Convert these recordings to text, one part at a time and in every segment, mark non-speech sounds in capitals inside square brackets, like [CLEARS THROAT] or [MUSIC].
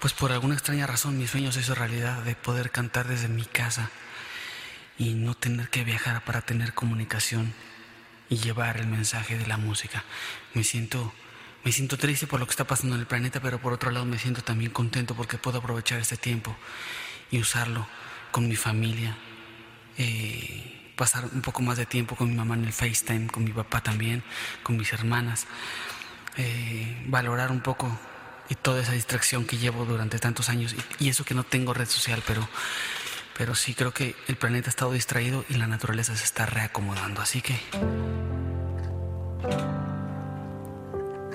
Pues por alguna extraña razón mi sueño se hizo realidad de poder cantar desde mi casa y no tener que viajar para tener comunicación y llevar el mensaje de la música. Me siento, me siento triste por lo que está pasando en el planeta, pero por otro lado me siento también contento porque puedo aprovechar este tiempo y usarlo con mi familia. eh, pasar un poco más de tiempo con mi mamá en el FaceTime, con mi papá también, con mis hermanas. eh, valorar un poco y toda esa distracción que llevo durante tantos años y, eso que no tengo red social, pero, pero sí creo que el planeta ha estado distraído y la naturaleza se está reacomodando. Así que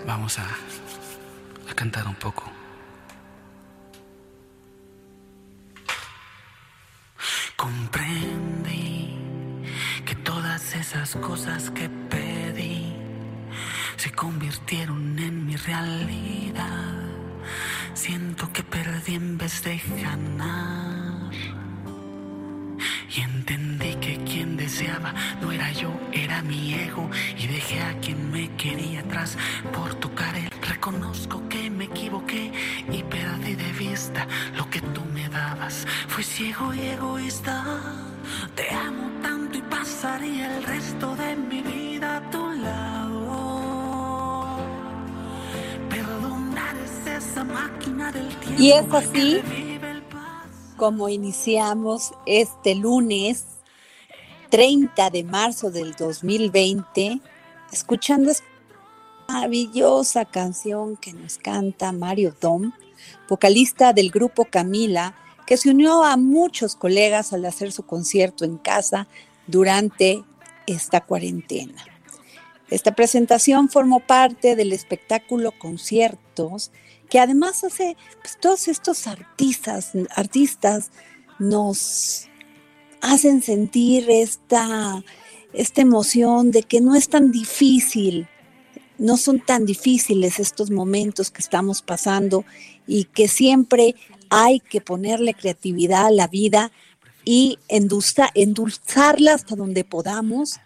vamos a cantar un poco. Comprendí que todas esas cosas que pedí se convirtieron en mi realidad. Siento que perdí en vez de ganar. Y entendí que quien deseaba no era yo, era mi ego. Y dejé a quien me quería atrás por tocar el. Reconozco que me equivoqué y perdí de vista lo que tú me dabas. Fui ciego y egoísta. Te amo tanto y pasaría el resto de mi vida Y es así como iniciamos este lunes 30 de marzo del 2020, escuchando esta maravillosa canción que nos canta Mario Dom, vocalista del grupo Camila, que se unió a muchos colegas al hacer su concierto en casa durante esta cuarentena. Esta presentación formó parte del espectáculo Conciertos, que además hace, pues todos estos artistas, artistas nos hacen sentir esta, esta emoción de que no es tan difícil, no son tan difíciles estos momentos que estamos pasando y que siempre hay que ponerle creatividad a la vida y endulza- endulzarla hasta donde podamos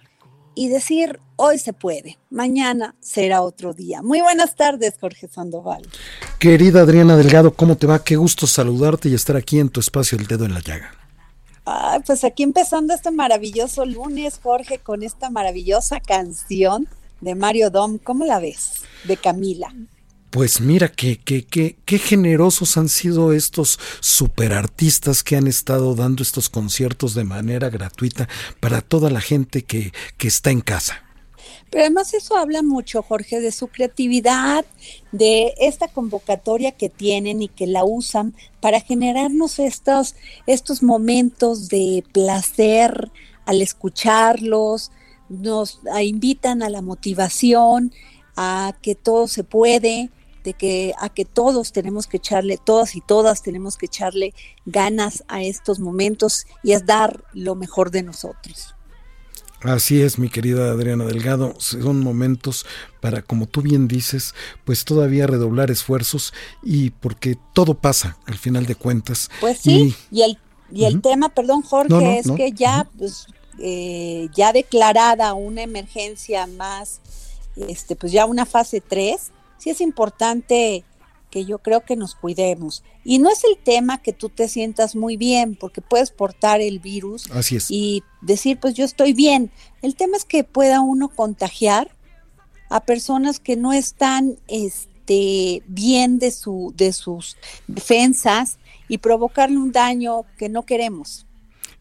y decir, hoy se puede, mañana será otro día. Muy buenas tardes, Jorge Sandoval. Querida Adriana Delgado, ¿cómo te va? Qué gusto saludarte y estar aquí en tu espacio El Dedo en la Llaga. Ay, pues aquí empezando este maravilloso lunes, Jorge, con esta maravillosa canción de Mario Dom. ¿Cómo la ves? De Camila. Pues mira, qué, qué, qué generosos han sido estos superartistas que han estado dando estos conciertos de manera gratuita para toda la gente que, que está en casa. Pero además eso habla mucho, Jorge, de su creatividad, de esta convocatoria que tienen y que la usan para generarnos estos, estos momentos de placer al escucharlos, nos a- invitan a la motivación, a que todo se puede, de que a que todos tenemos que echarle, todas y todas tenemos que echarle ganas a estos momentos y es dar lo mejor de nosotros. Así es, mi querida Adriana Delgado, son momentos para, como tú bien dices, pues todavía redoblar esfuerzos y porque todo pasa al final de cuentas. Pues sí, Y- y, el, y el tema, perdón Jorge, No, no, es no. que ya, pues, eh, ya declarada una emergencia más, este, pues ya una fase 3, sí es importante que yo creo que nos cuidemos. Y no es el tema que tú te sientas muy bien, porque puedes portar el virus Así es. y decir, pues yo estoy bien. El tema es que pueda uno contagiar a personas que no están este, bien de, su, de sus defensas y provocarle un daño que no queremos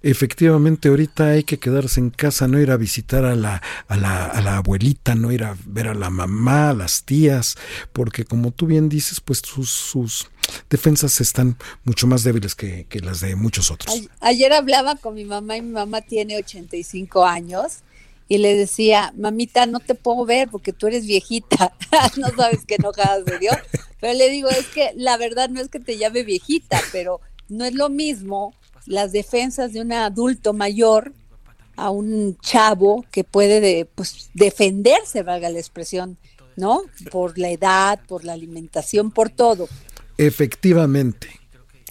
efectivamente ahorita hay que quedarse en casa, no ir a visitar a la, a la, a la abuelita, no ir a ver a la mamá, a las tías, porque como tú bien dices, pues sus, sus defensas están mucho más débiles que, que las de muchos otros. Ayer hablaba con mi mamá y mi mamá tiene 85 años y le decía, mamita, no te puedo ver porque tú eres viejita, [LAUGHS] no sabes qué enojada se dio, pero le digo, es que la verdad no es que te llame viejita, pero no es lo mismo las defensas de un adulto mayor a un chavo que puede pues, defenderse, valga la expresión, ¿no? Por la edad, por la alimentación, por todo. Efectivamente,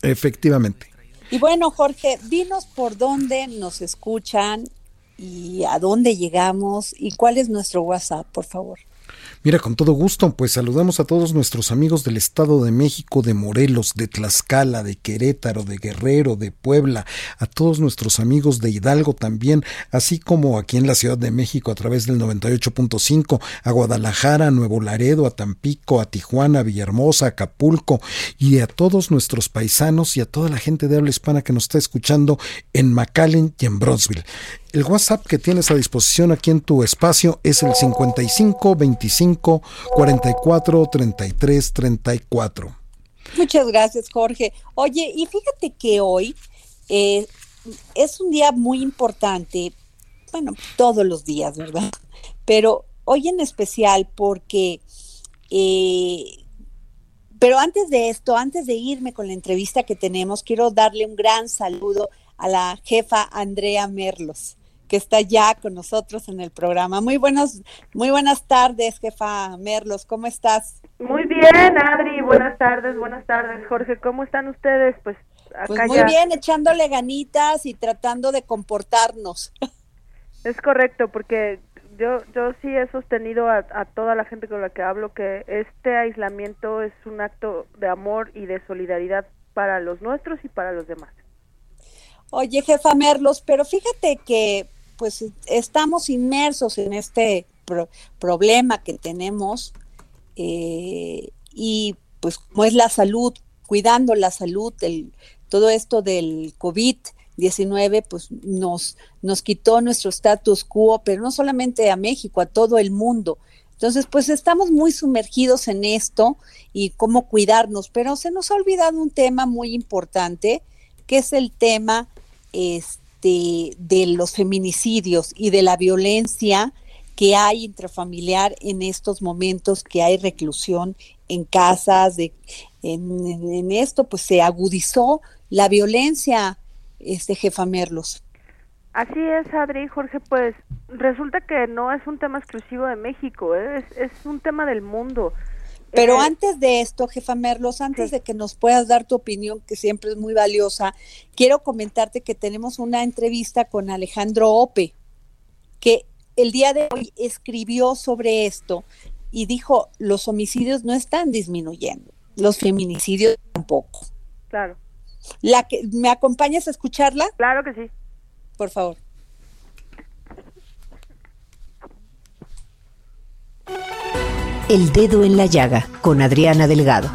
efectivamente. Y bueno, Jorge, dinos por dónde nos escuchan y a dónde llegamos y cuál es nuestro WhatsApp, por favor. Mira, con todo gusto, pues saludamos a todos nuestros amigos del Estado de México, de Morelos, de Tlaxcala, de Querétaro, de Guerrero, de Puebla, a todos nuestros amigos de Hidalgo también, así como aquí en la Ciudad de México a través del 98.5, a Guadalajara, a Nuevo Laredo, a Tampico, a Tijuana, a Villahermosa, a Acapulco y a todos nuestros paisanos y a toda la gente de habla hispana que nos está escuchando en McAllen y en Bronzeville. El WhatsApp que tienes a disposición aquí en tu espacio es el 55 25 44 33 34. Muchas gracias, Jorge. Oye, y fíjate que hoy eh, es un día muy importante, bueno, todos los días, ¿verdad? Pero hoy en especial porque, eh, pero antes de esto, antes de irme con la entrevista que tenemos, quiero darle un gran saludo a la jefa Andrea Merlos que está ya con nosotros en el programa. Muy buenos, muy buenas tardes, jefa Merlos, ¿cómo estás? Muy bien, Adri, buenas tardes, buenas tardes, Jorge, ¿cómo están ustedes? Pues acá pues muy bien, echándole ganitas y tratando de comportarnos. [LAUGHS] Es correcto, porque yo, yo sí he sostenido a, a toda la gente con la que hablo que este aislamiento es un acto de amor y de solidaridad para los nuestros y para los demás. Oye, jefa Merlos, pero fíjate que pues estamos inmersos en este problema que tenemos eh, y pues como es la salud, cuidando la salud, el, todo esto del COVID-19 pues nos, nos quitó nuestro status quo, pero no solamente a México, a todo el mundo. Entonces, pues estamos muy sumergidos en esto y cómo cuidarnos, pero se nos ha olvidado un tema muy importante, que es el tema este, de, los feminicidios y de la violencia que hay intrafamiliar en estos momentos que hay reclusión en casas, de, en, esto pues se agudizó la violencia, este jefa Merlos. Así es, Adri, Jorge, pues resulta que no es un tema exclusivo de México, ¿eh? es, es un tema del mundo. Pero antes de esto, jefa Merlos, antes de que nos puedas dar tu opinión, que siempre es muy valiosa, quiero comentarte que tenemos una entrevista con Alejandro Ope, que el día de hoy escribió sobre esto y dijo, los homicidios no están disminuyendo, los feminicidios tampoco. Claro. La que, ¿Me acompañas a escucharla? Claro que sí. Por favor. El Dedo en la Llaga con Adriana Delgado.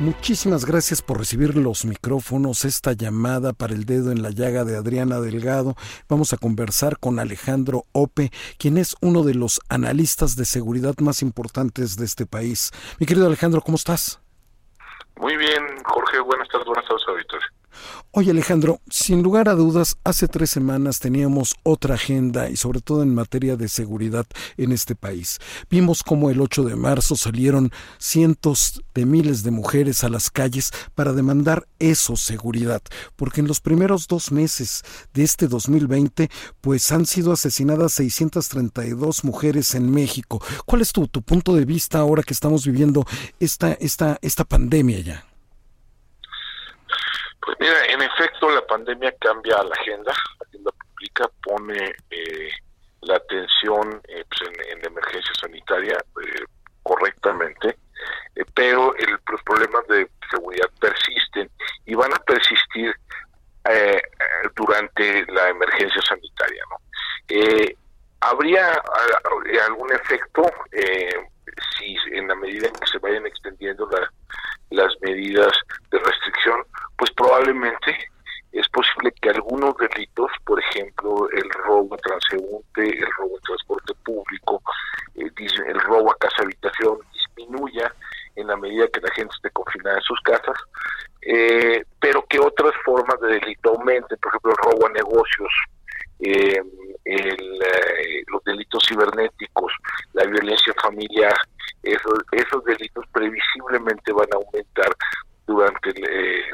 Muchísimas gracias por recibir los micrófonos, esta llamada para el dedo en la llaga de Adriana Delgado. Vamos a conversar con Alejandro Ope, quien es uno de los analistas de seguridad más importantes de este país. Mi querido Alejandro, ¿cómo estás? Muy bien, Jorge. Buenas tardes, buenas tardes, auditores. Oye Alejandro, sin lugar a dudas, hace tres semanas teníamos otra agenda y sobre todo en materia de seguridad en este país. Vimos cómo el 8 de marzo salieron cientos de miles de mujeres a las calles para demandar eso, seguridad, porque en los primeros dos meses de este 2020, pues han sido asesinadas 632 mujeres en México. ¿Cuál es tu, tu punto de vista ahora que estamos viviendo esta, esta, esta pandemia ya? Pues mira, en efecto la pandemia cambia la agenda, la agenda pública pone eh, la atención eh, pues en, la emergencia sanitaria eh, correctamente, pero el, los problemas de seguridad persisten y van a persistir durante la emergencia sanitaria. ¿no? ¿Habría algún efecto eh, si en la medida en que se vayan extendiendo las medidas de restricción, pues probablemente es posible que algunos delitos, por ejemplo, el robo a transeúnte, el robo a transporte público, eh, el robo a casa habitación, disminuya en la medida que la gente esté confinada en sus casas, eh, pero que otras formas de delito aumenten, por ejemplo, el robo a negocios, eh, los delitos cibernéticos, la violencia familiar, esos, esos delitos previsiblemente van a aumentar durante,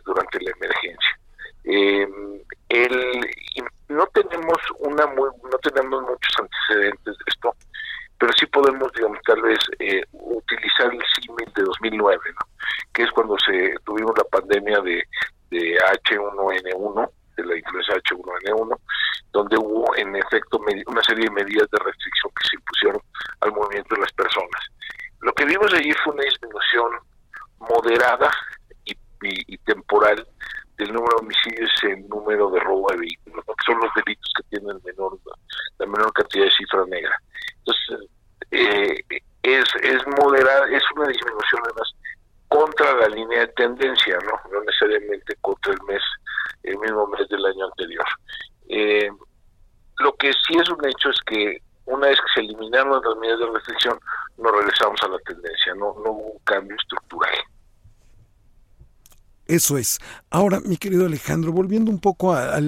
durante la emergencia. Eh, el, no tenemos una muy, no tenemos muchos antecedentes de esto, pero sí podemos, digamos, tal vez eh, utilizar el símil de 2009, ¿no? que es cuando se tuvimos la pandemia de, de H1N1, de la influenza H1N1, donde hubo en efecto una serie de medidas de restricción que se impusieron al movimiento de las personas. Lo que vimos allí fue una disminución moderada y, y temporal del número de homicidios en número de robo de vehículos, que son los delitos que tienen menor, la menor cantidad de cifra negra. Entonces, eh, es, es moderada, es una disminución además contra la línea de tendencia, no, no necesariamente contra el mes, el mismo mes del año anterior. Eh, lo que sí es un hecho es que una vez que se eliminaron las medidas de restricción, nos regresamos a la tendencia, no, no hubo un cambio estructural. Eso es. Ahora, mi querido Alejandro, volviendo un poco a,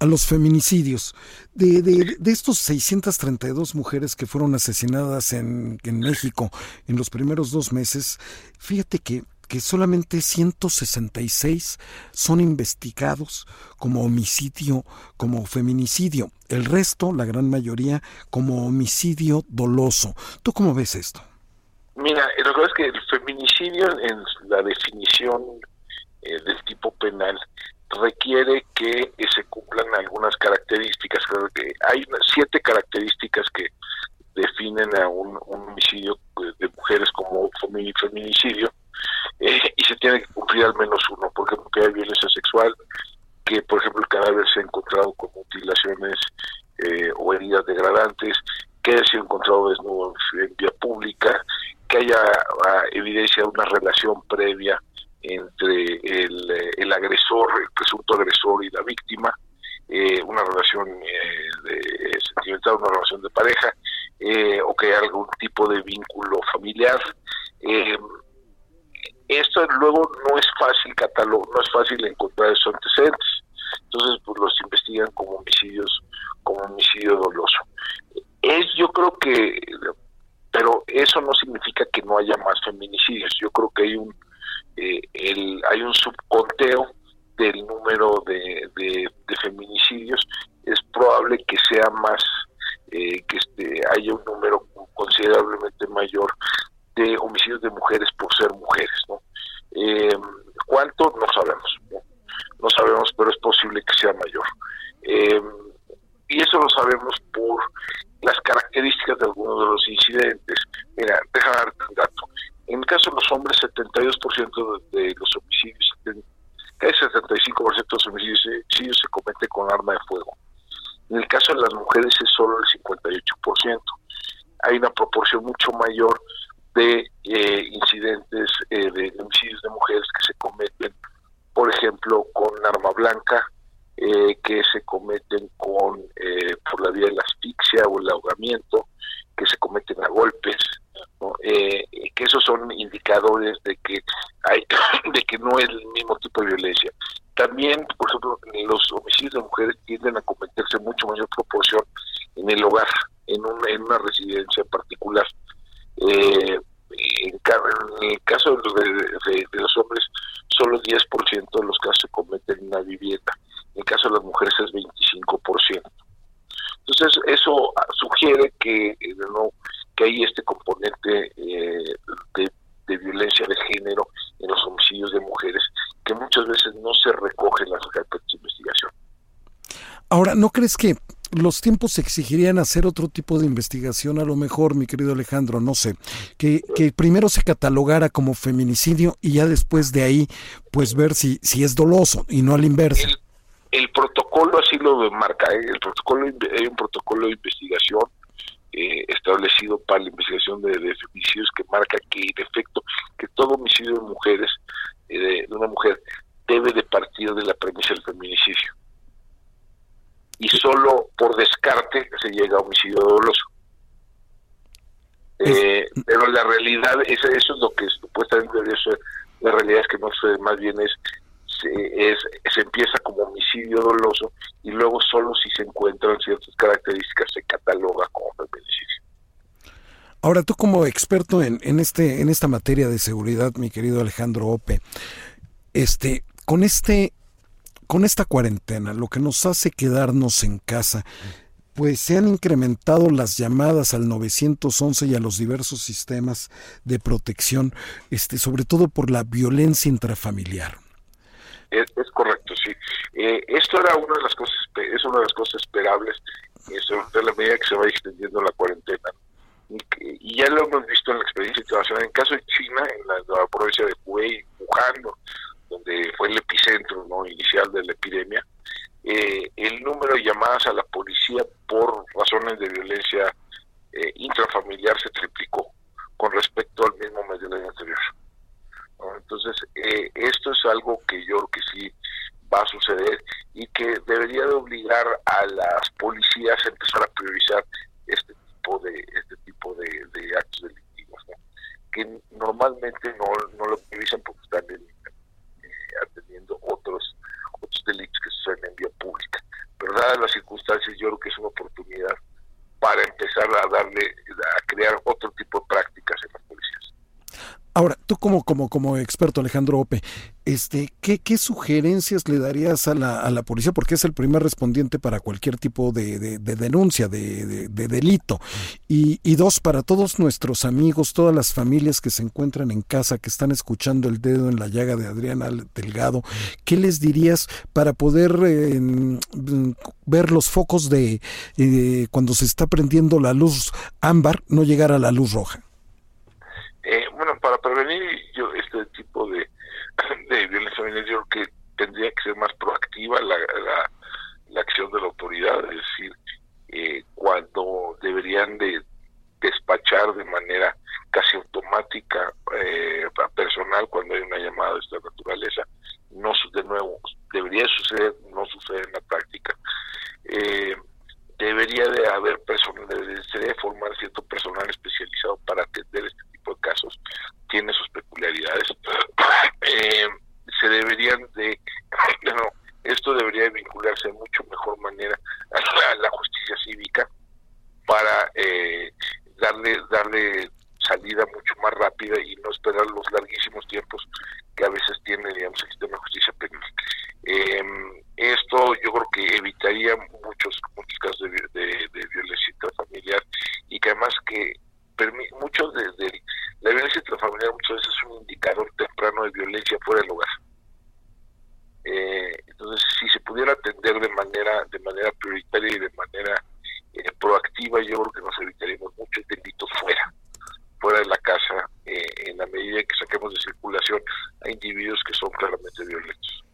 los feminicidios, de, de, estos 632 mujeres que fueron asesinadas en, en, México en los primeros dos meses, fíjate que, que solamente 166 son investigados como homicidio, como feminicidio. El resto, la gran mayoría, como homicidio doloso. ¿Tú cómo ves esto? Mira, lo que es que el feminicidio en la definición eh, del tipo penal requiere que se cumplan algunas características. Creo que hay siete características que definen a un, homicidio de mujeres como feminicidio eh, y se tiene que cumplir al menos uno, por ejemplo, que hay violencia sexual, que por ejemplo el cadáver se ha encontrado con mutilaciones eh, o heridas degradantes, que haya sido encontrado desnudo en vía pública, que haya ah, evidencia de una relación previa entre el, eh, el, agresor, el presunto agresor y la víctima, eh, una relación eh, de, sentimental, una relación de pareja, o que haya algún tipo de vínculo familiar. Esto luego no es fácil catalogar, no es fácil encontrar esos antecedentes. Entonces, pues los investigan como homicidios, como homicidio doloso. Es, yo creo que pero eso no significa que no haya más feminicidios. Yo creo que hay un eh, el, hay un subconteo del número de, de, feminicidios. Es probable que sea más, eh, que este, haya un número considerablemente mayor de homicidios de mujeres por ser mujeres. ¿no? Eh, ¿Cuánto? No sabemos. ¿no? sabemos, pero es posible que sea mayor. y eso lo sabemos por las características de algunos de los incidentes. Mira, déjame darte un dato. En el caso de los hombres, 72% de, los homicidios, casi 75% de los homicidios se comete con arma de fuego. En el caso de las mujeres es solo el 58%. Hay una proporción mucho mayor de eh, incidentes eh, de homicidios de mujeres que se cometen, por ejemplo, con arma blanca, eh, que se cometen con eh, por la vía de la asfixia o el ahogamiento, que se cometen a golpes, eh, que esos son indicadores de que hay de que no es el mismo tipo de violencia. También, por ejemplo, los homicidios de mujeres tienden a cometerse en mucho mayor proporción en el hogar, en, en una residencia particular. en, el caso de, de los hombres, solo 10% de los casos se cometen en una vivienda en el caso de las mujeres es 25%. Entonces, eso sugiere que, eh, no, que hay este componente eh, de, violencia de género en los homicidios de mujeres que muchas veces no se recoge en las carpetas de investigación. Ahora, ¿no crees que los tiempos exigirían hacer otro tipo de investigación, a lo mejor, mi querido Alejandro, no sé, que, primero se catalogara como feminicidio y ya después de ahí, pues ver si, si es doloso y no al inverso el protocolo así lo marca, ¿eh? el protocolo hay un protocolo de investigación eh, establecido para la investigación de, de, feminicidios que marca que en efecto que todo homicidio de mujeres de, una mujer debe de partir de la premisa del feminicidio y solo por descarte se llega a homicidio doloso eh, pero la realidad es eso es lo que supuestamente eso, la realidad es que no sé más bien es se, es, se empieza como homicidio doloso y luego solo si se encuentran ciertas características se cataloga como feminicidio. Ahora tú como experto en, en este en esta materia de seguridad, mi querido Alejandro Ope, este con este con esta cuarentena, lo que nos hace quedarnos en casa, pues se han incrementado las llamadas al 911 y a los diversos sistemas de protección, este, sobre todo por la violencia intrafamiliar. Es, correcto, sí. Eh, esto era una de las cosas, es una de las cosas esperables, sobre la medida que se va extendiendo la cuarentena. Y, ya lo hemos visto en la experiencia internacional. En caso de China, en la, provincia de Hubei, Wuhan, donde fue el epicentro ¿no? inicial de la epidemia, eh, el número de llamadas a la policía por razones de violencia eh, intrafamiliar se triplicó con respecto al mismo mes del año anterior. Entonces, eh, esto es algo que yo creo que sí va a suceder y que debería de obligar a las policías a empezar a priorizar este tipo de este tipo de, actos delictivos, que normalmente no, no lo priorizan porque están atendiendo otros otros delitos que suceden en vía pública. Pero dadas las circunstancias, yo creo que es una oportunidad para empezar a darle, a crear otro tipo de prácticas en las policías. Ahora, tú como, como, como experto, Alejandro Ope, este, ¿qué, ¿qué, sugerencias le darías a la, a la policía? Porque es el primer respondiente para cualquier tipo de, de, denuncia, de, de delito. Y, y, dos, para todos nuestros amigos, todas las familias que se encuentran en casa, que están escuchando el dedo en la llaga de Adriana Delgado, ¿qué les dirías para poder eh, ver los focos de eh, cuando se está prendiendo la luz ámbar, no llegar a la luz roja? Eh, bueno, para prevenir yo este tipo de, [CLEARS THROAT] de violencia familiar, yo creo que tendría que ser más proactiva la, la, acción de la autoridad, es decir, eh, cuando deberían de despachar de manera casi automática eh, personal cuando hay una llamada de esta naturaleza, no de nuevo debería suceder, no sucede en la práctica. Eh, debería de haber personal, debería formar cierto personal especializado para atender este tipo de casos, tiene sus peculiaridades. [CLEARS THROAT] Eh, se deberían de, [CLEARS THROAT] no, esto debería vincularse de mucho mejor manera a la, justicia cívica para eh, darle darle salida mucho más rápida y no esperar los larguísimos tiempos que a veces tiene digamos el sistema de justicia penal eh, esto yo creo que evitaría muchos muchos casos de, de, violencia intrafamiliar y que además que muchos de, la violencia intrafamiliar muchas veces es un indicador temprano de violencia fuera del hogar eh, entonces si se pudiera atender de manera de manera prioritaria y de manera eh, proactiva yo creo que nos evitaríamos muchos delitos fuera fuera de la casa eh, en la medida que saquemos de circulación a individuos que son claramente violentos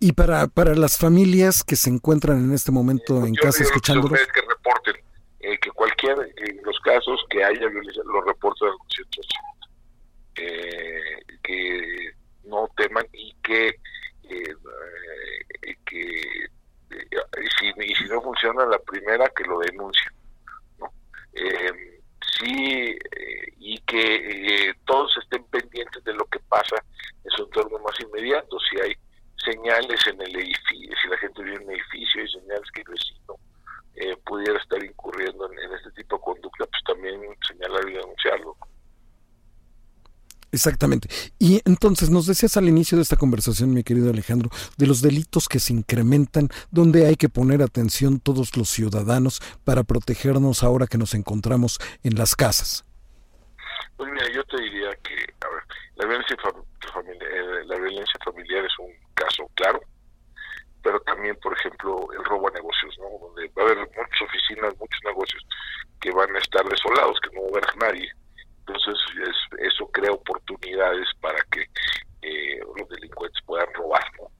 y para, para las familias que se encuentran en este momento en casa escuchando Que reporten, eh, que cualquier, en los casos que haya violencia, los reporten al eh, que no teman y que, eh, que y, si, y si no funciona la primera, que lo denuncien. ¿no? sí, y que todos estén pendientes de lo que pasa en su entorno más inmediato. Si hay señales en el edificio, si la gente vive en un edificio, hay señales que el vecino eh, pudiera estar incurriendo en, este tipo de conducta, pues también señalar y denunciarlo. Exactamente. Y entonces nos decías al inicio de esta conversación, mi querido Alejandro, de los delitos que se incrementan, donde hay que poner atención todos los ciudadanos para protegernos ahora que nos encontramos en las casas. Pues mira, yo te diría que, a ver, la violencia, eh, la violencia familiar es un caso claro, pero también, por ejemplo, el robo a negocios, ¿no? donde va a haber muchas oficinas, muchos negocios que van a estar desolados, que no va a haber nadie. Entonces, eso crea oportunidades para que eh, los delincuentes puedan robar. ¿no?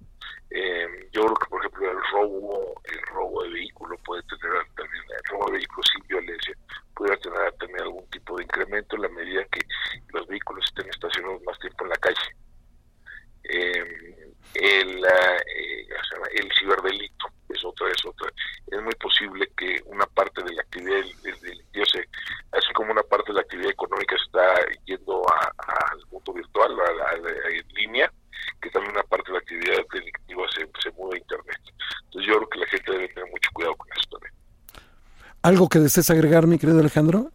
Eh, yo creo que, por ejemplo, el robo, el robo de vehículo puede tener también el robo de vehículos sin incremento en la medida que los vehículos estén estacionados más tiempo en la calle. Eh, el, eh, el ciberdelito es otra, es otra. Es muy posible que una parte de la actividad delictiva, así como una parte de la actividad económica está yendo al mundo virtual, a, en línea, que también una parte de la actividad delictiva se, se mueve a Internet. Entonces yo creo que la gente debe tener mucho cuidado con eso también. ¿Algo que desees agregar, mi querido Alejandro?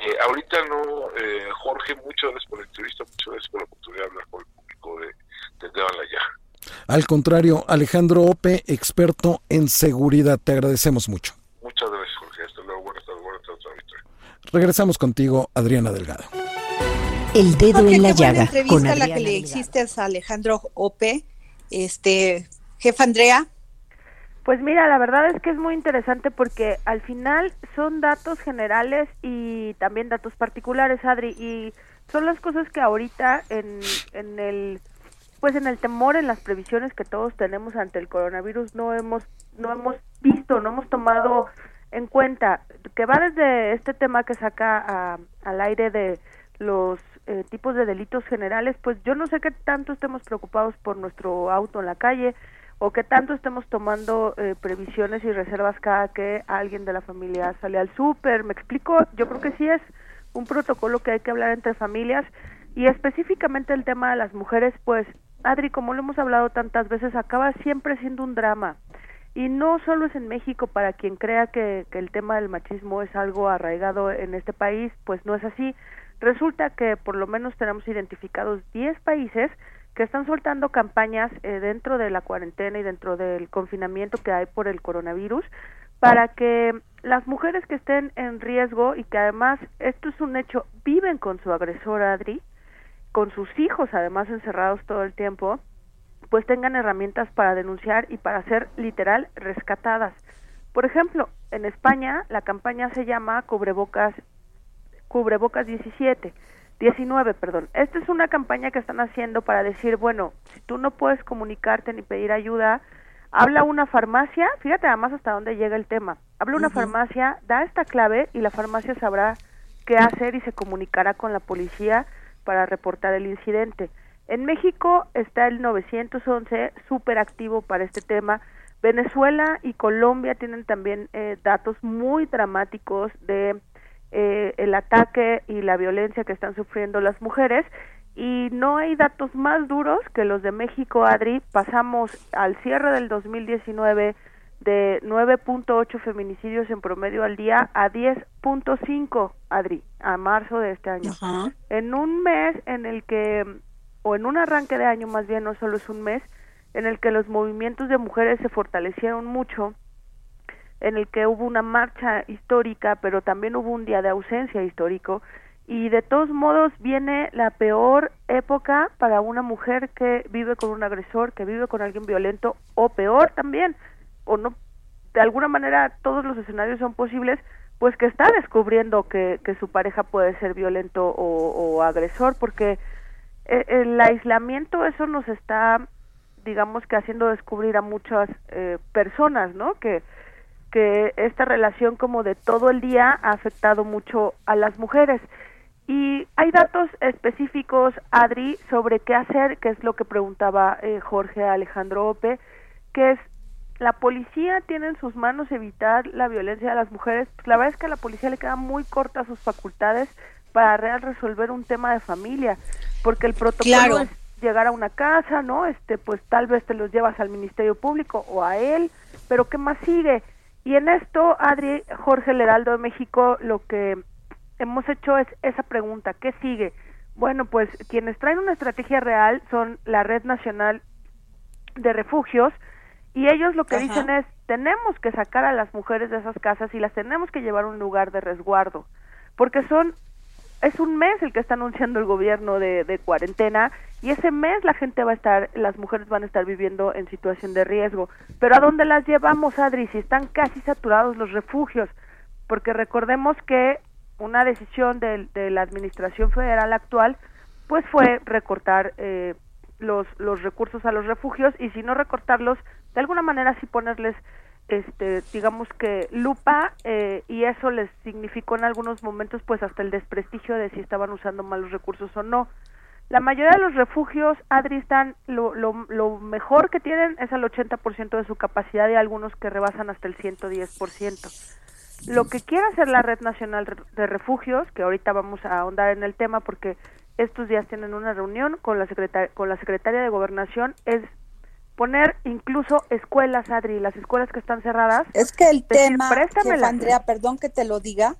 Eh, ahorita no, eh, Jorge, muchas gracias por la entrevista, muchas gracias por la oportunidad de hablar con el público de, de la Ya. Al contrario, Alejandro Ope, experto en seguridad, te agradecemos mucho. Muchas gracias, Jorge. Hasta luego. Buenas tardes. Buenas tardes. Regresamos contigo, Adriana Delgado. El dedo en la llaga. entrevista la que le hiciste a Alejandro Ope, este, jefa Andrea. Pues mira, la verdad es que es muy interesante porque al final son datos generales y también datos particulares, Adri, y son las cosas que ahorita en, en el pues en el temor, en las previsiones que todos tenemos ante el coronavirus, no hemos, no hemos visto, no hemos tomado en cuenta, que va desde este tema que saca al aire de los eh, tipos de delitos generales, pues yo no sé qué tanto estemos preocupados por nuestro auto en la calle o qué tanto estemos tomando eh, previsiones y reservas cada que alguien de la familia sale al súper. ¿Me explico? Yo creo que sí es un protocolo que hay que hablar entre familias y específicamente el tema de las mujeres, pues Adri, como lo hemos hablado tantas veces, acaba siempre siendo un drama. Y no solo es en México, para quien crea que, el tema del machismo es algo arraigado en este país, pues no es así. Resulta que por lo menos tenemos identificados 10 países que están soltando campañas eh, dentro de la cuarentena y dentro del confinamiento que hay por el coronavirus para que las mujeres que estén en riesgo y que además esto es un hecho viven con su agresor Adri con sus hijos además encerrados todo el tiempo, pues tengan herramientas para denunciar y para ser literal rescatadas. Por ejemplo, en España la campaña se llama Cubrebocas Cubrebocas 17, 19, perdón. Esta es una campaña que están haciendo para decir, bueno, si tú no puedes comunicarte ni pedir ayuda, habla una farmacia, fíjate además hasta dónde llega el tema. Habla una farmacia, da esta clave y la farmacia sabrá qué hacer y se comunicará con la policía para reportar el incidente. En México está el 911 súper activo para este tema. Venezuela y Colombia tienen también eh, datos muy dramáticos de eh, el ataque y la violencia que están sufriendo las mujeres y no hay datos más duros que los de México, Adri. Pasamos al cierre del 2019 de 9.8 feminicidios en promedio al día a 10.5, Adri, a marzo de este año. En un mes en el que, o en un arranque de año más bien, no solo es un mes, en el que los movimientos de mujeres se fortalecieron mucho, en el que hubo una marcha histórica, pero también hubo un día de ausencia histórico, y de todos modos viene la peor época para una mujer que vive con un agresor, que vive con alguien violento, o peor también, o no, de alguna manera todos los escenarios son posibles, pues que está descubriendo que, que su pareja puede ser violento o, agresor, porque eh, el aislamiento eso nos está, digamos que haciendo descubrir a muchas eh, personas, ¿no? Que, que esta relación como de todo el día ha afectado mucho a las mujeres. Y hay datos específicos, Adri, sobre qué hacer, que es lo que preguntaba eh, Jorge Alejandro Ope, que es la policía tiene en sus manos evitar la violencia de las mujeres, pues la verdad es que a la policía le quedan muy cortas sus facultades para real resolver un tema de familia, porque el protocolo es llegar a una casa, ¿no? Este, pues tal vez te los llevas al Ministerio Público o a él, pero ¿qué más sigue? Y en esto, Adri, Jorge Leraldo de México, lo que hemos hecho es esa pregunta, ¿qué sigue? Bueno, pues quienes traen una estrategia real son la Red Nacional de Refugios, y ellos lo que dicen es, tenemos que sacar a las mujeres de esas casas y las tenemos que llevar a un lugar de resguardo, porque son, es un mes el que está anunciando el gobierno de, de cuarentena y ese mes la gente va a estar, las mujeres van a estar viviendo en situación de riesgo. Pero ¿a dónde las llevamos, Adri? Si están casi saturados los refugios, porque recordemos que una decisión de, la administración federal actual, pues fue recortar eh, los, los recursos a los refugios y si no recortarlos, de alguna manera sí ponerles este digamos que lupa eh, y eso les significó en algunos momentos pues hasta el desprestigio de si estaban usando malos recursos o no la mayoría de los refugios Adri están lo, lo, lo mejor que tienen es al 80% de su capacidad y algunos que rebasan hasta el 110% lo que quiere hacer la red nacional de refugios que ahorita vamos a ahondar en el tema porque estos días tienen una reunión con la secretaria con la secretaria de gobernación es poner incluso escuelas, Adri, las escuelas que están cerradas. Es que el tema, Andrea, perdón que te lo diga,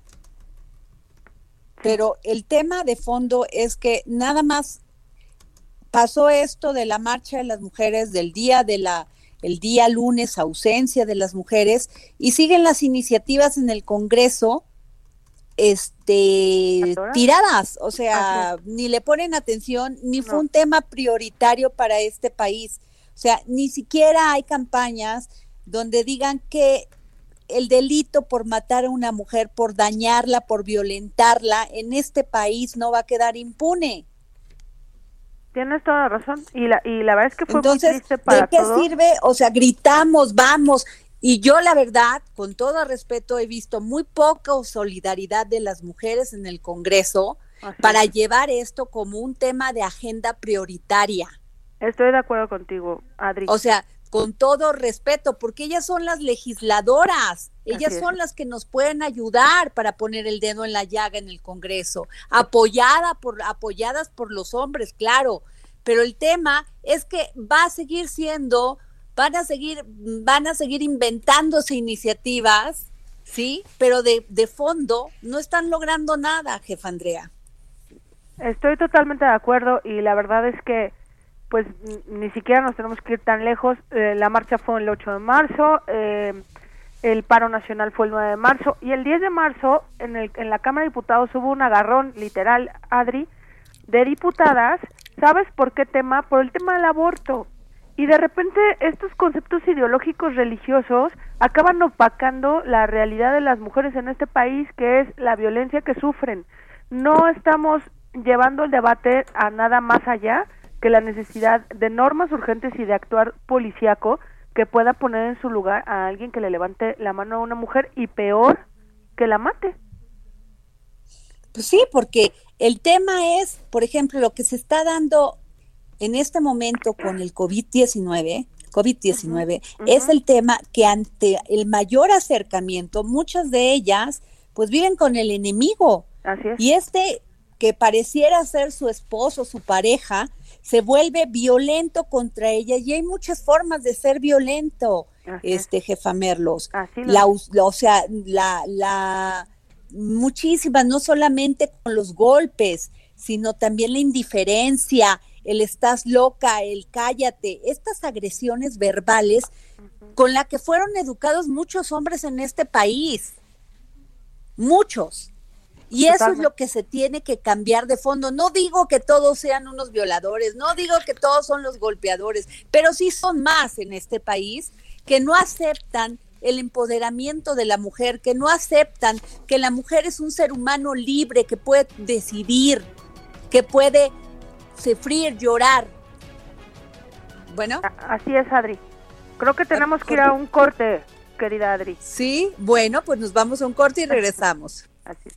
pero el tema de fondo es que nada más pasó esto de la marcha de las mujeres del día de la el día lunes ausencia de las mujeres y siguen las iniciativas en el Congreso este tiradas, o sea, ni le ponen atención, ni fue un tema prioritario para este país. O sea, ni siquiera hay campañas donde digan que el delito por matar a una mujer, por dañarla, por violentarla, en este país no va a quedar impune. Tienes toda la razón. Y la, y la verdad es que fue Entonces, muy triste para ¿de qué sirve? O sea, gritamos, vamos. Y yo, la verdad, con todo respeto, he visto muy poca solidaridad de las mujeres en el Congreso para llevar esto como un tema de agenda prioritaria. Estoy de acuerdo contigo, Adri. O sea, con todo respeto, porque ellas son las legisladoras, ellas son las que nos pueden ayudar para poner el dedo en la llaga en el Congreso, apoyada por, apoyadas por los hombres, claro, pero el tema es que va a seguir siendo, van a seguir, van a seguir inventándose iniciativas, sí, pero de, de fondo no están logrando nada, jefa Andrea. Estoy totalmente de acuerdo y la verdad es que pues ni siquiera nos tenemos que ir tan lejos. Eh, la marcha fue el 8 de marzo, eh, el paro nacional fue el 9 de marzo y el 10 de marzo en, el, en la Cámara de Diputados hubo un agarrón literal, Adri, de diputadas. ¿Sabes por qué tema? Por el tema del aborto. Y de repente estos conceptos ideológicos religiosos acaban opacando la realidad de las mujeres en este país, que es la violencia que sufren. No estamos llevando el debate a nada más allá que la necesidad de normas urgentes y de actuar policíaco que pueda poner en su lugar a alguien que le levante la mano a una mujer y peor que la mate. Pues sí, porque el tema es, por ejemplo, lo que se está dando en este momento con el COVID-19, COVID-19, es el tema que ante el mayor acercamiento, muchas de ellas pues viven con el enemigo. Así es. Y este que pareciera ser su esposo, su pareja, se vuelve violento contra ella y hay muchas formas de ser violento, este jefa Merlos. la, o sea, la, la, muchísimas, no solamente con los golpes, sino también la indiferencia, el estás loca, el cállate, estas agresiones verbales con la que fueron educados muchos hombres en este país. Muchos. Y eso es lo que se tiene que cambiar de fondo. No digo que todos sean unos violadores, no digo que todos son los golpeadores, pero sí son más en este país que no aceptan el empoderamiento de la mujer, que no aceptan que la mujer es un ser humano libre, que puede decidir, que puede sufrir, llorar. Bueno. Así es, Adri. Creo que tenemos que ir a un corte, querida Adri. Sí, bueno, pues nos vamos a un corte y regresamos. Así es.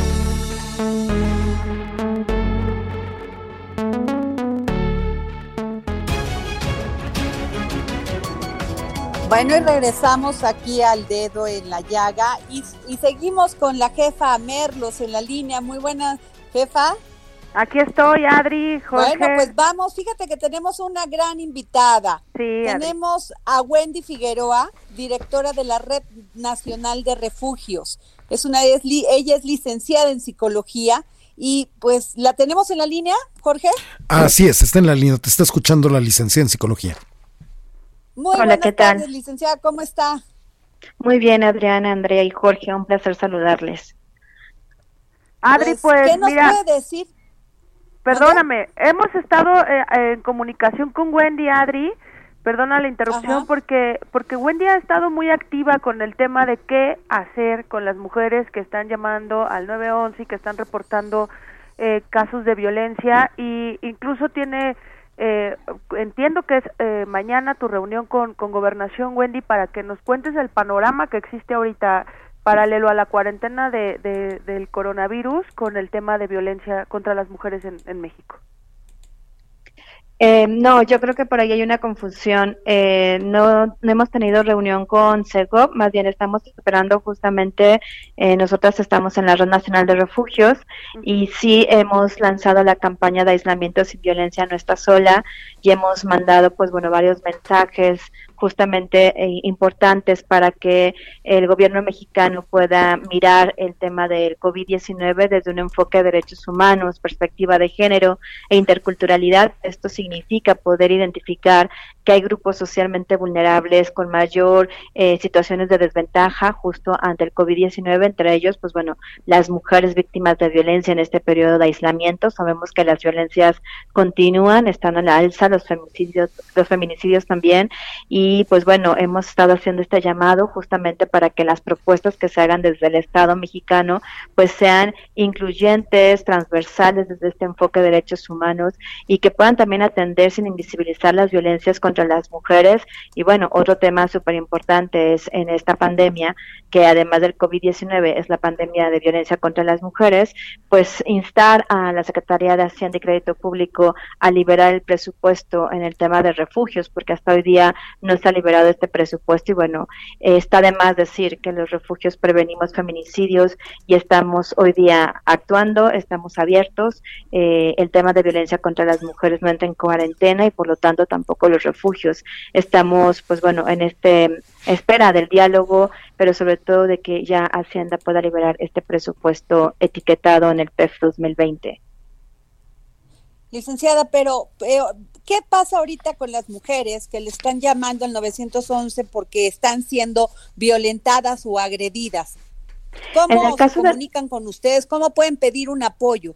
Bueno, y regresamos aquí al dedo en la llaga y, y seguimos con la jefa Merlos en la línea. Muy buena, jefa. Aquí estoy, Adri, Jorge. Bueno, pues vamos, fíjate que tenemos una gran invitada. Sí, tenemos a Wendy Figueroa, directora de la Red Nacional de Refugios. Es una ella es licenciada en psicología y pues la tenemos en la línea, Jorge. Así es, está en la línea, te está escuchando la licenciada en psicología. Muy Hola, ¿qué tal? licenciada, ¿cómo está? Muy bien, Adriana, Andrea y Jorge, un placer saludarles. Adri, pues, pues ¿qué nos puede decir? Perdóname, hemos estado eh, en comunicación con Wendy Adri, perdona la interrupción porque porque Wendy ha estado muy activa con el tema de qué hacer con las mujeres que están llamando al 911 y que están reportando eh, casos de violencia y incluso tiene eh, entiendo que es mañana tu reunión con, con Gobernación, Wendy, para que nos cuentes el panorama que existe ahorita paralelo a la cuarentena de, del coronavirus con el tema de violencia contra las mujeres en, México. Eh, no, yo creo que por ahí hay una confusión. Eh, no, no, hemos tenido reunión con SEGOP, más bien estamos esperando justamente, eh, nosotras estamos en la Red Nacional de Refugios y sí hemos lanzado la campaña de aislamiento sin violencia no está sola y hemos mandado pues bueno varios mensajes justamente eh, importantes para que el gobierno mexicano pueda mirar el tema del COVID-19 desde un enfoque de derechos humanos, perspectiva de género e interculturalidad. Esto significa poder identificar que hay grupos socialmente vulnerables con mayor eh, situaciones de desventaja justo ante el COVID-19, entre ellos, pues bueno, las mujeres víctimas de violencia en este periodo de aislamiento. Sabemos que las violencias continúan, están a la alza, los feminicidios, los feminicidios también, y pues bueno, hemos estado haciendo este llamado justamente para que las propuestas que se hagan desde el Estado mexicano pues sean incluyentes, transversales desde este enfoque de derechos humanos y que puedan también atender sin invisibilizar las violencias contra las mujeres. Y bueno, otro tema súper importante es en esta pandemia, que además del COVID-19 es la pandemia de violencia contra las mujeres, pues instar a la Secretaría de Hacienda y Crédito Público a liberar el presupuesto en el tema de refugios, porque hasta hoy día no ha liberado este presupuesto y bueno, está de más decir que los refugios prevenimos feminicidios y estamos hoy día actuando, estamos abiertos, eh, el tema de violencia contra las mujeres no entra en cuarentena y por lo tanto tampoco los refugios. Estamos pues bueno en este espera del diálogo, pero sobre todo de que ya Hacienda pueda liberar este presupuesto etiquetado en el PEF 2020. Licenciada, pero, ¿qué pasa ahorita con las mujeres que le están llamando al 911 porque están siendo violentadas o agredidas? ¿Cómo se comunican con ustedes? ¿Cómo pueden pedir un apoyo?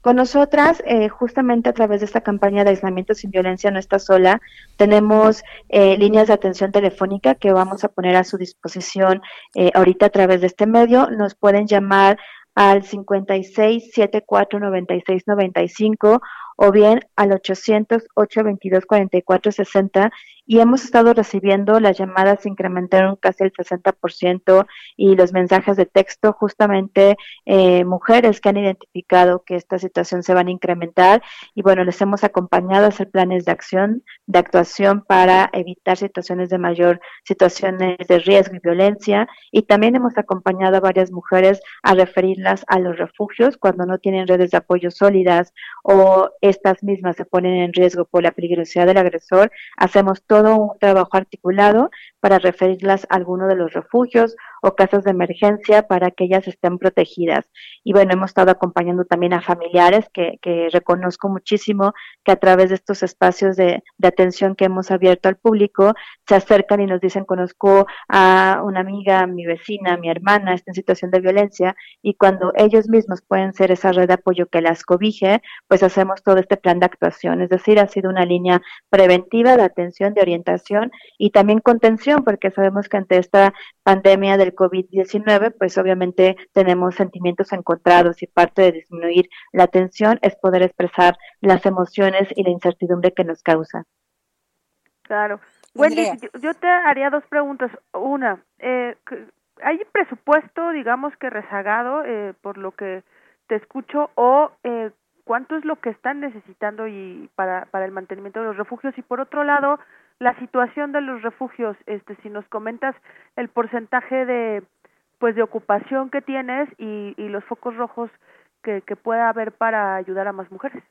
Con nosotras, eh, justamente a través de esta campaña de aislamiento sin violencia no está sola, tenemos eh, líneas de atención telefónica que vamos a poner a su disposición eh, ahorita a través de este medio. Nos pueden llamar al 56 74 96 95 o bien al 800 822 44 60 y hemos estado recibiendo las llamadas incrementaron casi el 60% y los mensajes de texto justamente eh, mujeres que han identificado que esta situación se van a incrementar y bueno, les hemos acompañado a hacer planes de acción, de actuación para evitar situaciones de mayor situaciones de riesgo y violencia y también hemos acompañado a varias mujeres a referirlas a los refugios cuando no tienen redes de apoyo sólidas o estas mismas se ponen en riesgo por la peligrosidad del agresor, hacemos todo todo un trabajo articulado para referirlas a alguno de los refugios o casas de emergencia para que ellas estén protegidas. Y bueno, hemos estado acompañando también a familiares que, que reconozco muchísimo que a través de estos espacios de, de, atención que hemos abierto al público se acercan y nos dicen conozco a una amiga, mi vecina, mi hermana, está en situación de violencia y cuando ellos mismos pueden ser esa red de apoyo que las cobije, pues hacemos todo este plan de actuación. Es decir, ha sido una línea preventiva de atención, de orientación y también contención, porque sabemos que ante esta pandemia del COVID-19, pues obviamente tenemos sentimientos encontrados y parte de disminuir la tensión es poder expresar las emociones y la incertidumbre que nos causa. Claro. Wendy, yo, te haría dos preguntas. Una, eh, ¿hay presupuesto, digamos que rezagado, eh, por lo que te escucho, o eh, cuánto es lo que están necesitando y para, para el mantenimiento de los refugios? Y por otro lado, la situación de los refugios, este, si nos comentas el porcentaje de, pues, de ocupación que tienes y, y los focos rojos que, que pueda haber para ayudar a más mujeres.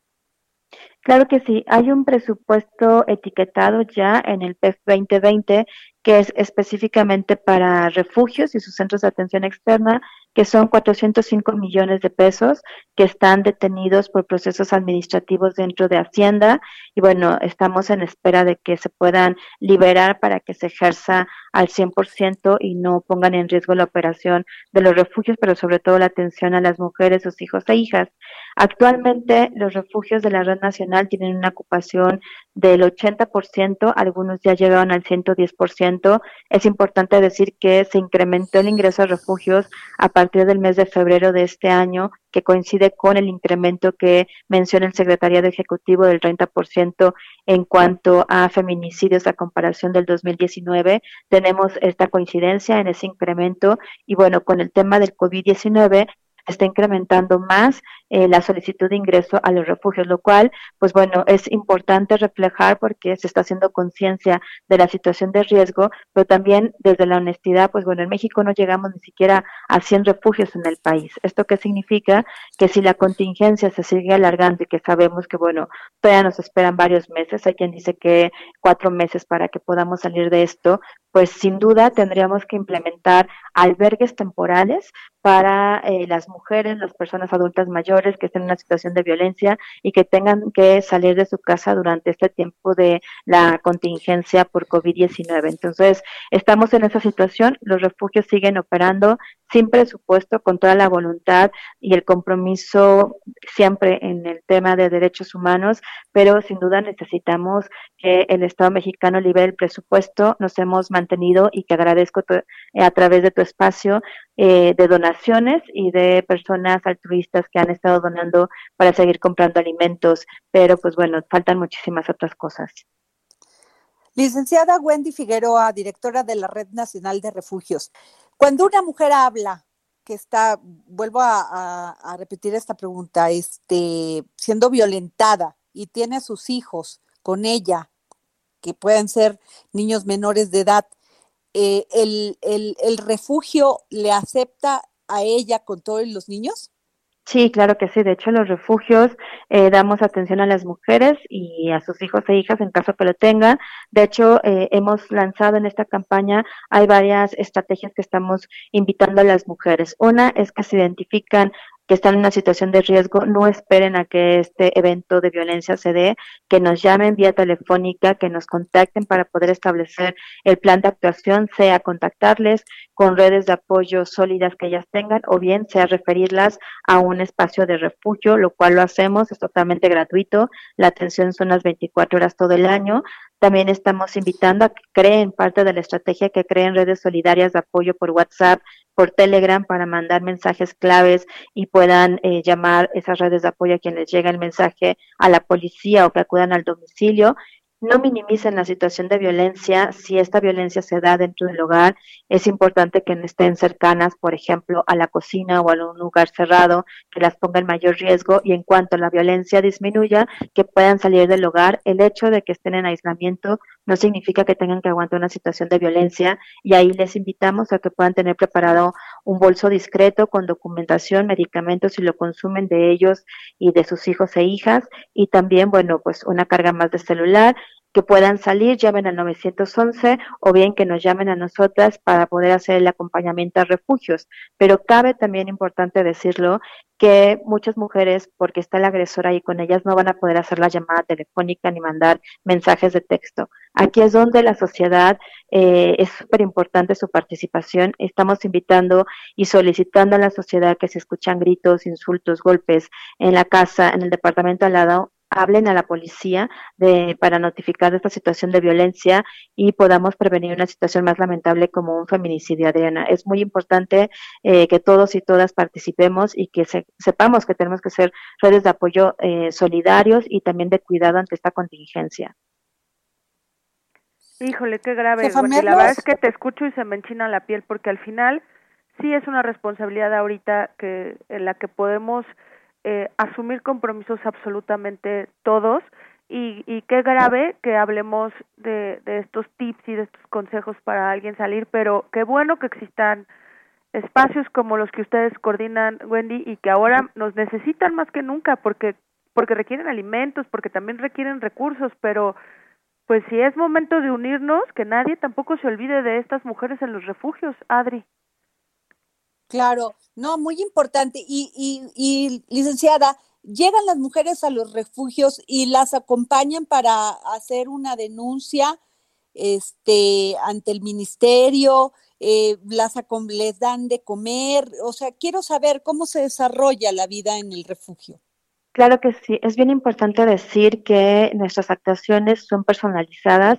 Claro que sí, hay un presupuesto etiquetado ya en el PEF 2020 que es específicamente para refugios y sus centros de atención externa, que son 405 millones de pesos que están detenidos por procesos administrativos dentro de Hacienda y bueno, estamos en espera de que se puedan liberar para que se ejerza al 100% y no pongan en riesgo la operación de los refugios, pero sobre todo la atención a las mujeres, sus hijos e hijas. Actualmente los refugios de la red nacional tienen una ocupación del 80%, algunos ya llegaron al 110%. Es importante decir que se incrementó el ingreso a refugios a partir del mes de febrero de este año, que coincide con el incremento que menciona el Secretariado Ejecutivo del 30% en cuanto a feminicidios a comparación del 2019. Tenemos esta coincidencia en ese incremento y bueno, con el tema del COVID-19 está incrementando más eh, la solicitud de ingreso a los refugios, lo cual, pues bueno, es importante reflejar porque se está haciendo conciencia de la situación de riesgo, pero también desde la honestidad, pues bueno, en México no llegamos ni siquiera a 100 refugios en el país. ¿Esto qué significa? Que si la contingencia se sigue alargando y que sabemos que, bueno, todavía nos esperan varios meses, hay quien dice que cuatro meses para que podamos salir de esto, pues sin duda tendríamos que implementar albergues temporales para eh, las mujeres, las personas adultas mayores que estén en una situación de violencia y que tengan que salir de su casa durante este tiempo de la contingencia por COVID-19. Entonces, estamos en esa situación, los refugios siguen operando sin presupuesto, con toda la voluntad y el compromiso siempre en el tema de derechos humanos, pero sin duda necesitamos que el Estado mexicano libere el presupuesto. Nos hemos mantenido y que agradezco a través de tu espacio eh, de donaciones y de personas altruistas que han estado donando para seguir comprando alimentos, pero pues bueno, faltan muchísimas otras cosas. Licenciada Wendy Figueroa, directora de la Red Nacional de Refugios. Cuando una mujer habla que está, vuelvo a, repetir esta pregunta, este, siendo violentada y tiene a sus hijos con ella, que pueden ser niños menores de edad, eh, el, el, refugio le acepta a ella con todos los niños? Sí, claro que sí. De hecho, los refugios eh, damos atención a las mujeres y a sus hijos e hijas en caso que lo tengan. De hecho, eh, hemos lanzado en esta campaña, hay varias estrategias que estamos invitando a las mujeres. Una es que se identifican que están en una situación de riesgo, no esperen a que este evento de violencia se dé, que nos llamen vía telefónica, que nos contacten para poder establecer el plan de actuación, sea contactarles con redes de apoyo sólidas que ellas tengan o bien sea referirlas a un espacio de refugio, lo cual lo hacemos, es totalmente gratuito, la atención son las 24 horas todo el año, también estamos invitando a que creen parte de la estrategia, que creen redes solidarias de apoyo por WhatsApp, por Telegram para mandar mensajes claves y puedan eh, llamar esas redes de apoyo a quien les llega el mensaje a la policía o que acudan al domicilio no minimicen la situación de violencia. Si esta violencia se da dentro del hogar, es importante que no estén cercanas, por ejemplo, a la cocina o a un lugar cerrado que las ponga en mayor riesgo y en cuanto la violencia disminuya, que puedan salir del hogar. El hecho de que estén en aislamiento no significa que tengan que aguantar una situación de violencia y ahí les invitamos a que puedan tener preparado un bolso discreto con documentación, medicamentos si lo consumen de ellos y de sus hijos e hijas y también, bueno, pues una carga más de celular que puedan salir, llamen al 911 o bien que nos llamen a nosotras para poder hacer el acompañamiento a refugios. Pero cabe también importante decirlo que muchas mujeres, porque está el agresor ahí con ellas, no van a poder hacer la llamada telefónica ni mandar mensajes de texto. Aquí es donde la sociedad eh, es súper importante su participación. Estamos invitando y solicitando a la sociedad que se escuchan gritos, insultos, golpes en la casa, en el departamento al lado, hablen a la policía de, para notificar esta situación de violencia y podamos prevenir una situación más lamentable como un feminicidio, Adriana. Es muy importante eh, que todos y todas participemos y que sepamos que tenemos que ser redes de apoyo eh, solidarios y también de cuidado ante esta contingencia. Híjole, qué grave. la verdad es que te escucho y se me enchina la piel porque al final sí es una responsabilidad ahorita que en la que podemos eh, asumir compromisos absolutamente todos y, y qué grave que hablemos de, de estos tips y de estos consejos para alguien salir, pero qué bueno que existan espacios como los que ustedes coordinan, Wendy, y que ahora nos necesitan más que nunca porque porque requieren alimentos, porque también requieren recursos, pero pues si es momento de unirnos, que nadie tampoco se olvide de estas mujeres en los refugios, Adri. Claro, no, muy importante. Y, y, y licenciada, llegan las mujeres a los refugios y las acompañan para hacer una denuncia este, ante el ministerio, eh, las, les dan de comer, o sea, quiero saber cómo se desarrolla la vida en el refugio. Claro que sí, es bien importante decir que nuestras actuaciones son personalizadas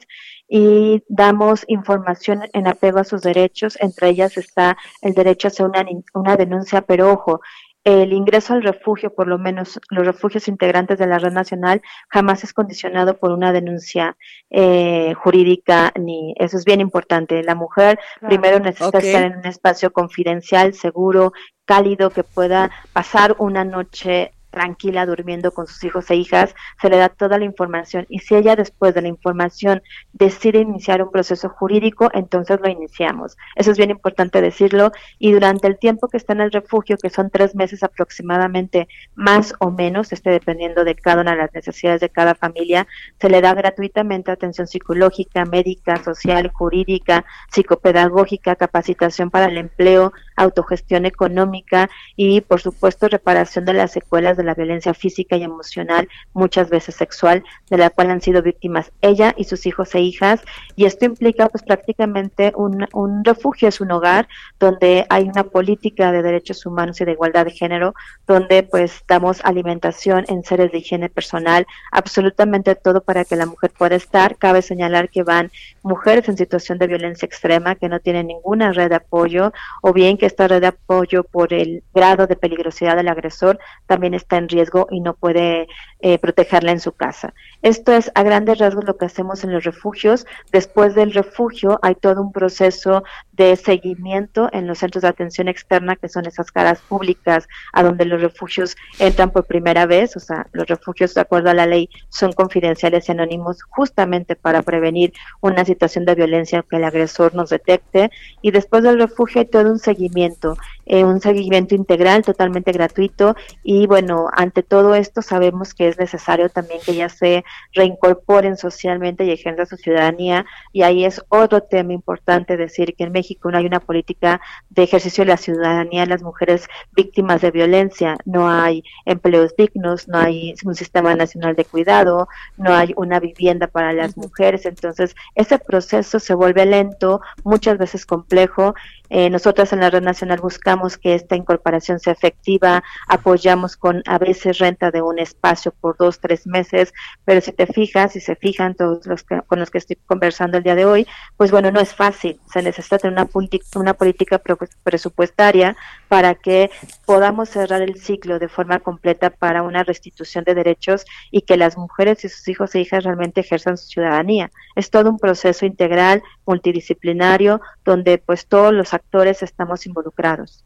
y damos información en apego a sus derechos, entre ellas está el derecho a hacer una, una denuncia, pero ojo, el ingreso al refugio, por lo menos los refugios integrantes de la red nacional, jamás es condicionado por una denuncia eh, jurídica, ni eso es bien importante. La mujer primero necesita estar en un espacio confidencial, seguro, cálido, que pueda pasar una noche tranquila durmiendo con sus hijos e hijas, se le da toda la información y si ella después de la información decide iniciar un proceso jurídico, entonces lo iniciamos. Eso es bien importante decirlo y durante el tiempo que está en el refugio, que son tres meses aproximadamente, más o menos, esté dependiendo de cada una de las necesidades de cada familia, se le da gratuitamente atención psicológica, médica, social, jurídica, psicopedagógica, capacitación para el empleo, autogestión económica y, por supuesto, reparación de las secuelas de la violencia física y emocional, muchas veces sexual, de la cual han sido víctimas ella y sus hijos e hijas. Y esto implica pues prácticamente un, un refugio, es un hogar donde hay una política de derechos humanos y de igualdad de género, donde pues damos alimentación en seres de higiene personal, absolutamente todo para que la mujer pueda estar. Cabe señalar que van mujeres en situación de violencia extrema que no tienen ninguna red de apoyo o bien que esta red de apoyo por el grado de peligrosidad del agresor también está en riesgo y no puede eh, protegerla en su casa. Esto es a grandes rasgos lo que hacemos en los refugios. Después del refugio hay todo un proceso de seguimiento en los centros de atención externa, que son esas caras públicas a donde los refugios entran por primera vez. O sea, los refugios, de acuerdo a la ley, son confidenciales y anónimos justamente para prevenir una situación de violencia que el agresor nos detecte. Y después del refugio hay todo un seguimiento, eh, un seguimiento integral, totalmente gratuito. Y bueno, ante todo esto sabemos que es necesario también que ellas se reincorporen socialmente y ejerzan su ciudadanía. Y ahí es otro tema importante decir que en México no hay una política de ejercicio de la ciudadanía de las mujeres víctimas de violencia. No hay empleos dignos, no hay un sistema nacional de cuidado, no hay una vivienda para las mujeres. Entonces, ese proceso se vuelve lento, muchas veces complejo eh, nosotras en la Red Nacional buscamos que esta incorporación sea efectiva, apoyamos con a veces renta de un espacio por dos, tres meses, pero si te fijas, si se fijan todos los que, con los que estoy conversando el día de hoy, pues bueno, no es fácil, se necesita tener una, una política presupuestaria para que podamos cerrar el ciclo de forma completa para una restitución de derechos y que las mujeres y sus hijos e hijas realmente ejerzan su ciudadanía. Es todo un proceso integral, multidisciplinario, donde pues todos los actores estamos involucrados.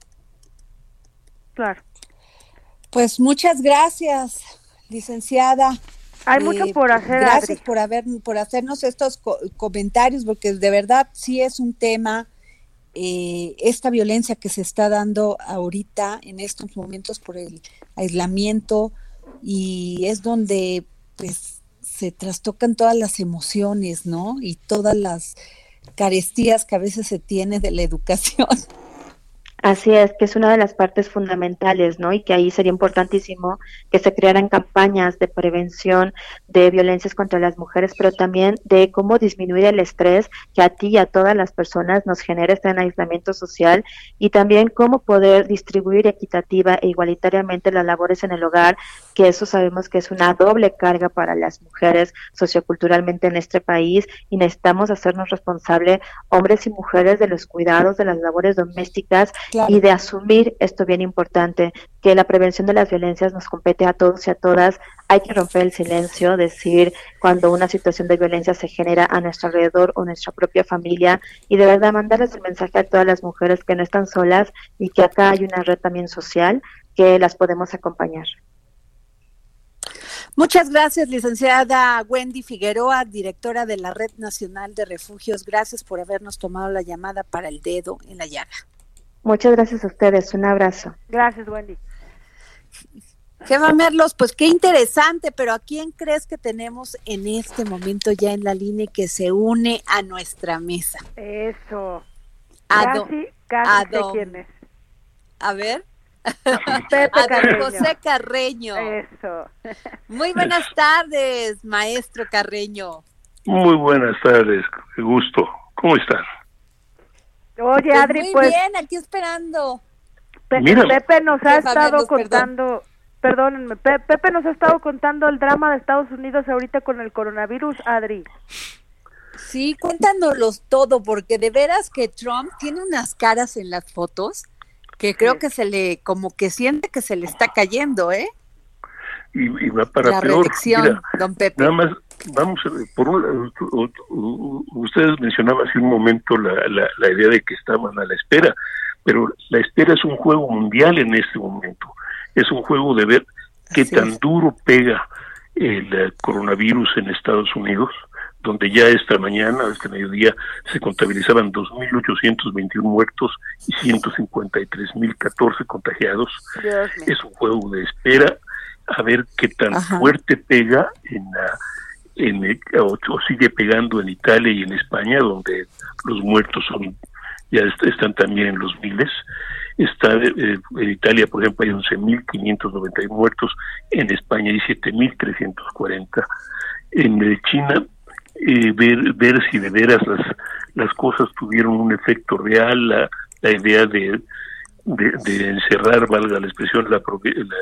Claro. Pues muchas gracias, licenciada. Hay mucho por hacer. Gracias por haber, por hacernos estos comentarios, porque de verdad sí es un tema eh, esta violencia que se está dando ahorita en estos momentos por el aislamiento y es donde pues se trastocan todas las emociones, ¿no? Y todas las carestías que a veces se tiene de la educación. [LAUGHS] Así es, que es una de las partes fundamentales, ¿no? Y que ahí sería importantísimo que se crearan campañas de prevención de violencias contra las mujeres, pero también de cómo disminuir el estrés que a ti y a todas las personas nos genera este aislamiento social y también cómo poder distribuir equitativa e igualitariamente las labores en el hogar, que eso sabemos que es una doble carga para las mujeres socioculturalmente en este país y necesitamos hacernos responsable hombres y mujeres de los cuidados de las labores domésticas y de asumir esto bien importante, que la prevención de las violencias nos compete a todos y a todas. Hay que romper el silencio, decir cuando una situación de violencia se genera a nuestro alrededor o nuestra propia familia y de verdad mandarles el mensaje a todas las mujeres que no están solas y que acá hay una red también social que las podemos acompañar. Muchas gracias, licenciada Wendy Figueroa, directora de la Red Nacional de Refugios. Gracias por habernos tomado la llamada para el dedo en la llaga. Muchas gracias a ustedes. Un abrazo. Gracias, Wendy. Jefa Merlos, pues qué interesante, pero ¿a quién crees que tenemos en este momento ya en la línea que se une a nuestra mesa? Eso. A casi, don- casi a sé don- quién es. A ver. Pepe [LAUGHS] a Carreño. José Carreño. Eso. Muy buenas tardes, maestro Carreño. Muy buenas tardes, qué gusto. ¿Cómo están? Oye, Pues Adri, muy pues bien, aquí esperando. Pe- Mira. Pepe nos ha estado perdón. contando, perdónenme, Pe- Pepe nos ha estado contando el drama de Estados Unidos ahorita con el coronavirus, Adri. Sí, cuéntanoslos todo, porque de veras que Trump tiene unas caras en las fotos que creo que se le, como que siente que se le está cayendo, ¿eh? Y, y va para la peor. Mira, don Pepe. nada más, vamos, por un, ustedes mencionaban hace un momento la, la, la idea de que estaban a la espera, pero la espera es un juego mundial en este momento. Es un juego de ver qué Así tan es. duro pega el coronavirus en Estados Unidos, donde ya esta mañana, este mediodía, se contabilizaban 2.821 muertos y 153.014 contagiados. Es un juego de espera a ver qué tan Ajá. fuerte pega en la en el- o, o sigue pegando en Italia y en España donde los muertos son ya est- están también en los miles. Está eh, en Italia por ejemplo hay 11.591 muertos en España hay 7.340 en eh, China eh, ver ver si de veras las las cosas tuvieron un efecto real la, la idea de de, de encerrar, valga la expresión, la, la,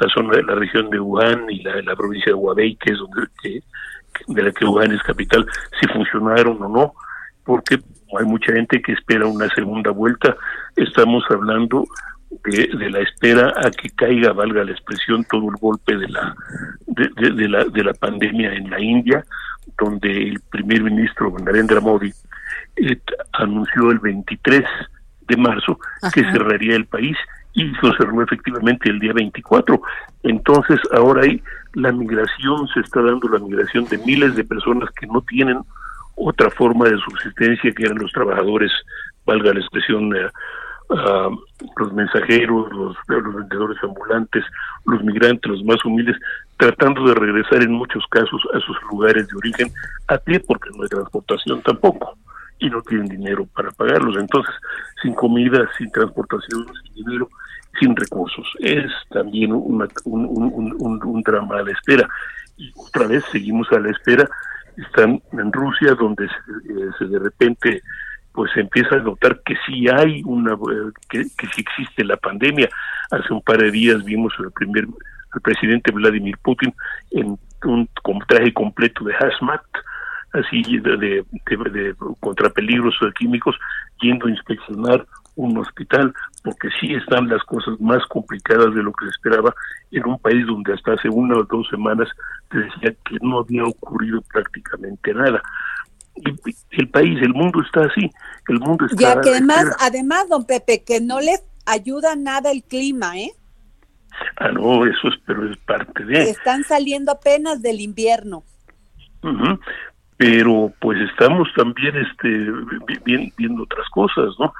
la zona de la región de Wuhan y la, la provincia de Hubei, que es donde que, de la que Wuhan es capital, si funcionaron o no, porque hay mucha gente que espera una segunda vuelta. Estamos hablando de, de la espera a que caiga, valga la expresión, todo el golpe de la de, de- de la de la pandemia en la India, donde el primer ministro Narendra Modi eh, anunció el 23 de marzo que cerraría el país y lo cerró efectivamente el día 24. Entonces ahora hay la migración, se está dando la migración de miles de personas que no tienen otra forma de subsistencia que eran los trabajadores, valga la expresión, eh, ah, los mensajeros, los, los vendedores ambulantes, los migrantes, los más humildes, tratando de regresar en muchos casos a sus lugares de origen a pie porque no hay transportación tampoco y no tienen dinero para pagarlos. Entonces, sin comida, sin transportación, sin dinero, sin recursos. Es también un, un- un- un- drama a la espera. Y otra vez seguimos a la espera. Están en Rusia, donde se, eh, se de repente pues empieza a notar que sí hay una eh, que, que sí existe la pandemia. Hace un par de días vimos al primer al presidente Vladimir Putin en un traje completo de hazmat, así de, de, de- de- contra peligros químicos, yendo a inspeccionar un hospital, porque sí están las cosas más complicadas de lo que se esperaba en un país donde hasta hace una o dos semanas te decía que no había ocurrido prácticamente nada. Y el país, el mundo está así, el mundo está... Ya que además, además, don Pepe, que no les ayuda nada el clima, ¿eh? Ah, no, eso es, pero es parte de... Están saliendo apenas del invierno. Ujú. Pero pues estamos también este vi- viendo otras cosas, ¿no?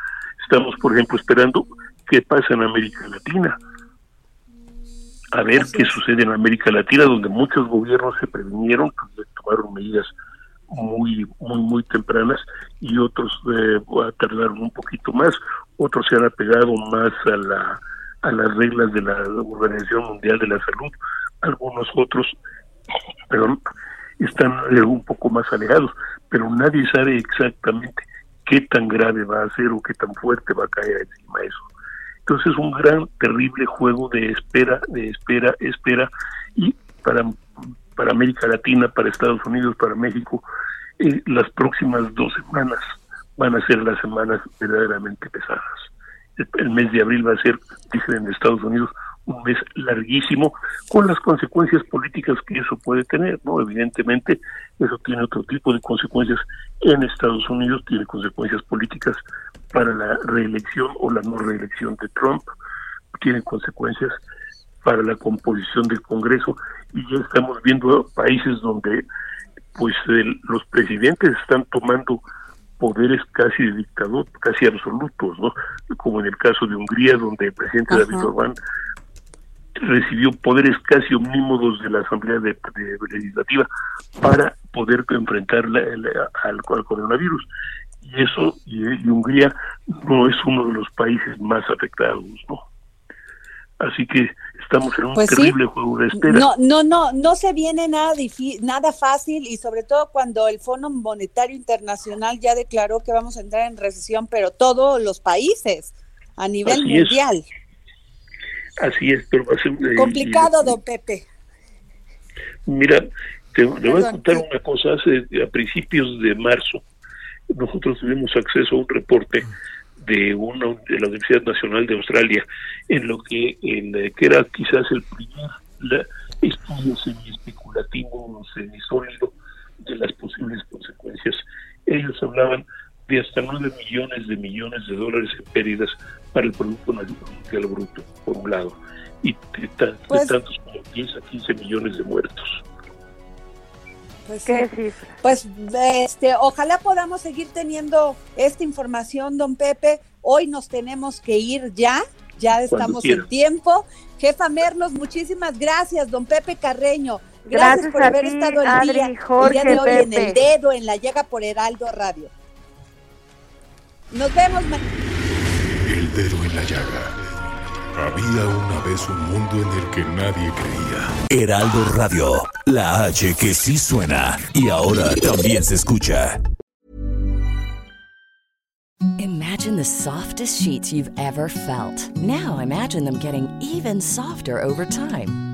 Estamos, por ejemplo, esperando qué pasa en América Latina. A ver Así qué sucede en América Latina, donde muchos gobiernos se previnieron, tomaron medidas muy, muy, muy tempranas y otros eh, tardaron un poquito más. Otros se han apegado más a la a las reglas de la Organización Mundial de la Salud. Algunos otros, perdón, están un poco más alejados, pero nadie sabe exactamente qué tan grave va a ser o qué tan fuerte va a caer encima eso. Entonces es un gran, terrible juego de espera, de espera, espera, y para, para América Latina, para Estados Unidos, para México, eh, las próximas dos semanas van a ser las semanas verdaderamente pesadas. El, el mes de abril va a ser, dicen en Estados Unidos, un mes larguísimo con las consecuencias políticas que eso puede tener, ¿no? Evidentemente, eso tiene otro tipo de consecuencias en Estados Unidos, tiene consecuencias políticas para la reelección o la no reelección de Trump, tiene consecuencias para la composición del Congreso y ya estamos viendo países donde pues los presidentes están tomando poderes casi de dictador, casi absolutos, ¿no? Como en el caso de Hungría, donde el presidente David Orbán recibió poderes casi omnímodos de la Asamblea de, Legislativa para poder enfrentar al, coronavirus. Y eso, y, Hungría no es uno de los países más afectados, ¿no? Así que estamos en un pues terrible juego de espera. No, no, no, no se viene nada nada fácil y sobre todo cuando el Fondo Monetario Internacional ya declaró que vamos a entrar en recesión, pero todos los países a nivel mundial. Así es, pero va a ser complicado, don Pepe. Mira, te, voy a contar una cosa. Hace a principios de marzo nosotros tuvimos acceso a un reporte de una de la Universidad Nacional de Australia en lo que en, que era quizás el primer la, estudio semi especulativo semi sólido de las posibles consecuencias ellos hablaban de hasta 9 millones de millones de dólares en pérdidas para el Producto Nacional Bruto, por un lado, y de, pues tantos como 10 a 15 millones de muertos. Pues, pues este, ojalá podamos seguir teniendo esta información, don Pepe. Hoy nos tenemos que ir ya, ya estamos en tiempo. Jefa Merlos, muchísimas gracias, don Pepe Carreño. Gracias, por haber estado el día, el día de hoy en el dedo, en la llega por Heraldo Radio. Nos vemos. El dedo en la llaga. Había una vez un mundo en el que nadie creía. Heraldo Radio, la H que sí suena y ahora también se escucha. Imagine the softest sheets you've ever felt. Now imagine them getting even softer over time.